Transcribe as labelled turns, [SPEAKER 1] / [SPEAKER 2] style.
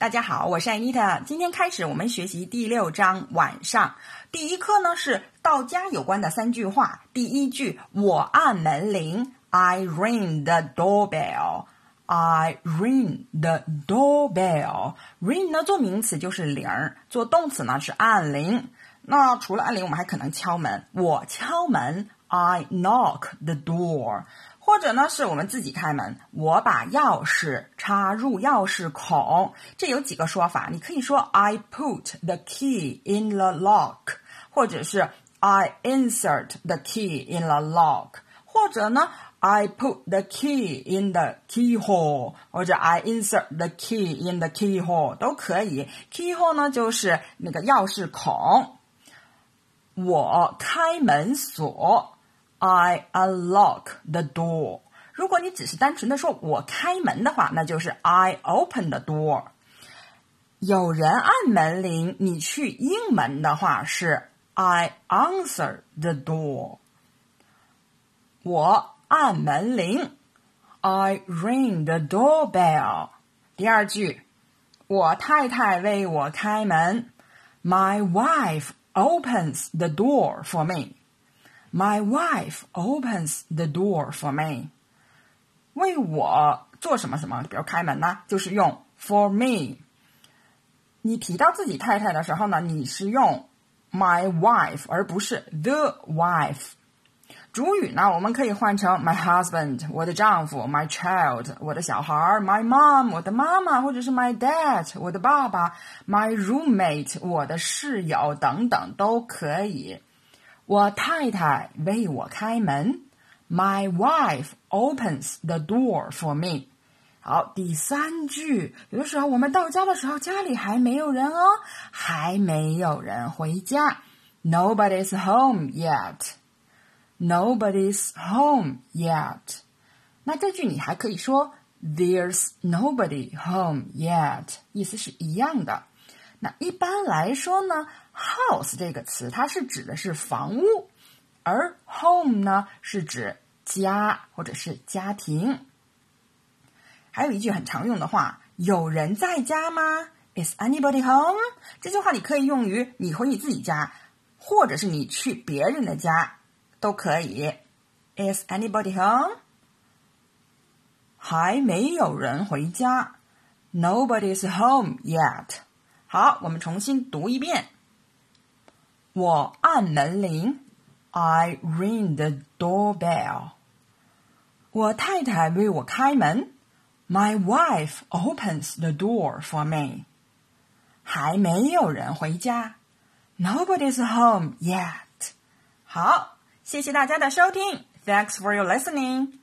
[SPEAKER 1] 大家好，我是艾妮塔。今天开始，我们学习第六章晚上。第一课呢是到家有关的三句话。第一句，我按门铃，I ring the doorbell。I ring the doorbell。ring 呢做名词就是铃儿，做动词呢是按铃。那除了按铃，我们还可能敲门。我敲门，I knock the door。或者呢，是我们自己开门，我把钥匙插入钥匙孔。这有几个说法，你可以说 I put the key in the lock，或者是 I insert the key in the lock，或者呢 I put the key in the keyhole，或者 I insert the key in the keyhole 都可以。keyhole 呢就是那个钥匙孔。我开门锁。I unlock the door。如果你只是单纯的说我开门的话，那就是 I open the door。有人按门铃，你去应门的话是 I answer the door。我按门铃，I ring the doorbell。第二句，我太太为我开门，My wife opens the door for me。 My wife opens the door for me。为我做什么什么，比如开门呢，就是用 for me。你提到自己太太的时候呢，你是用 my wife 而不是 the wife。主语呢，我们可以换成 my husband 我的丈夫，my child 我的小孩，my mom 我的妈妈，或者是 my dad 我的爸爸，my roommate 我的室友等等都可以。我太太为我开门，My wife opens the door for me。好，第三句，有的时候我们到家的时候，家里还没有人哦，还没有人回家，Nobody's home yet。Nobody's home yet。那这句你还可以说 There's nobody home yet，意思是一样的。那一般来说呢，house 这个词它是指的是房屋，而 home 呢是指家或者是家庭。还有一句很常用的话，有人在家吗？Is anybody home？这句话你可以用于你回你自己家，或者是你去别人的家都可以。Is anybody home？还没有人回家，Nobody's home yet。好，我们重新读一遍。我按门铃，I ring the doorbell。我太太为我开门，My wife opens the door for me。还没有人回家，Nobody's home yet。好，谢谢大家的收听，Thanks for your listening。